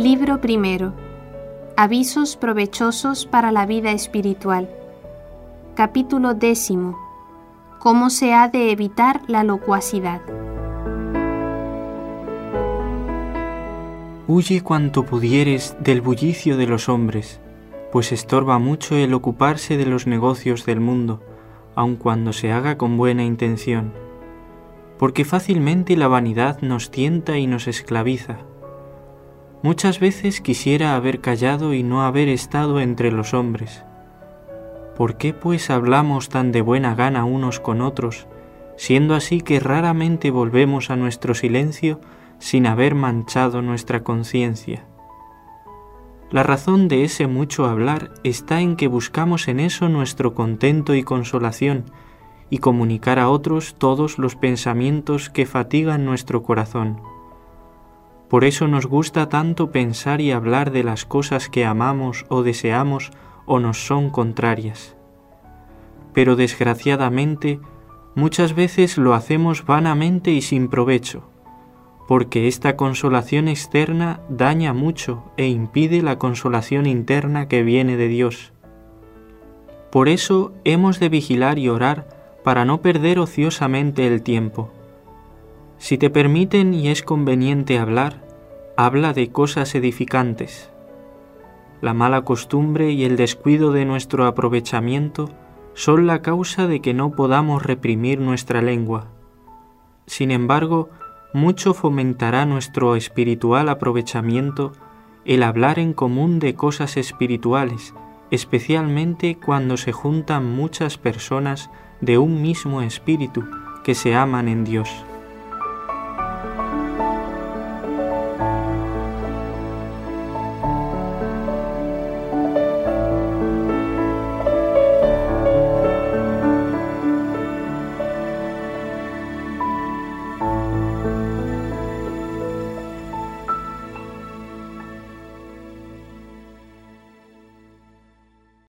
Capítulo primero. Avisos provechosos para la vida espiritual. Capítulo décimo. Cómo se ha de evitar la locuacidad. Huye cuanto pudieres del bullicio de los hombres, pues estorba mucho el ocuparse de los negocios del mundo, aun cuando se haga con buena intención, porque fácilmente la vanidad nos tienta y nos esclaviza. Muchas veces quisiera haber callado y no haber estado entre los hombres. ¿Por qué pues hablamos tan de buena gana unos con otros, siendo así que raramente volvemos a nuestro silencio sin haber manchado nuestra conciencia. La razón de ese mucho hablar está en que buscamos en eso nuestro contento y consolación y comunicar a otros todos los pensamientos que fatigan nuestro corazón. Por eso nos gusta tanto pensar y hablar de las cosas que amamos o deseamos o nos son contrarias. Pero desgraciadamente muchas veces lo hacemos vanamente y sin provecho porque esta consolación externa daña mucho e impide la consolación interna que viene de Dios. Por eso hemos de vigilar y orar para no perder ociosamente el tiempo. Si te permiten y es conveniente hablar, habla de cosas edificantes. La mala costumbre y el descuido de nuestro aprovechamiento son la causa de que no podamos reprimir nuestra lengua. Sin embargo, mucho fomentará nuestro espiritual aprovechamiento el hablar en común de cosas espirituales, especialmente cuando se juntan muchas personas de un mismo espíritu que se aman en Dios.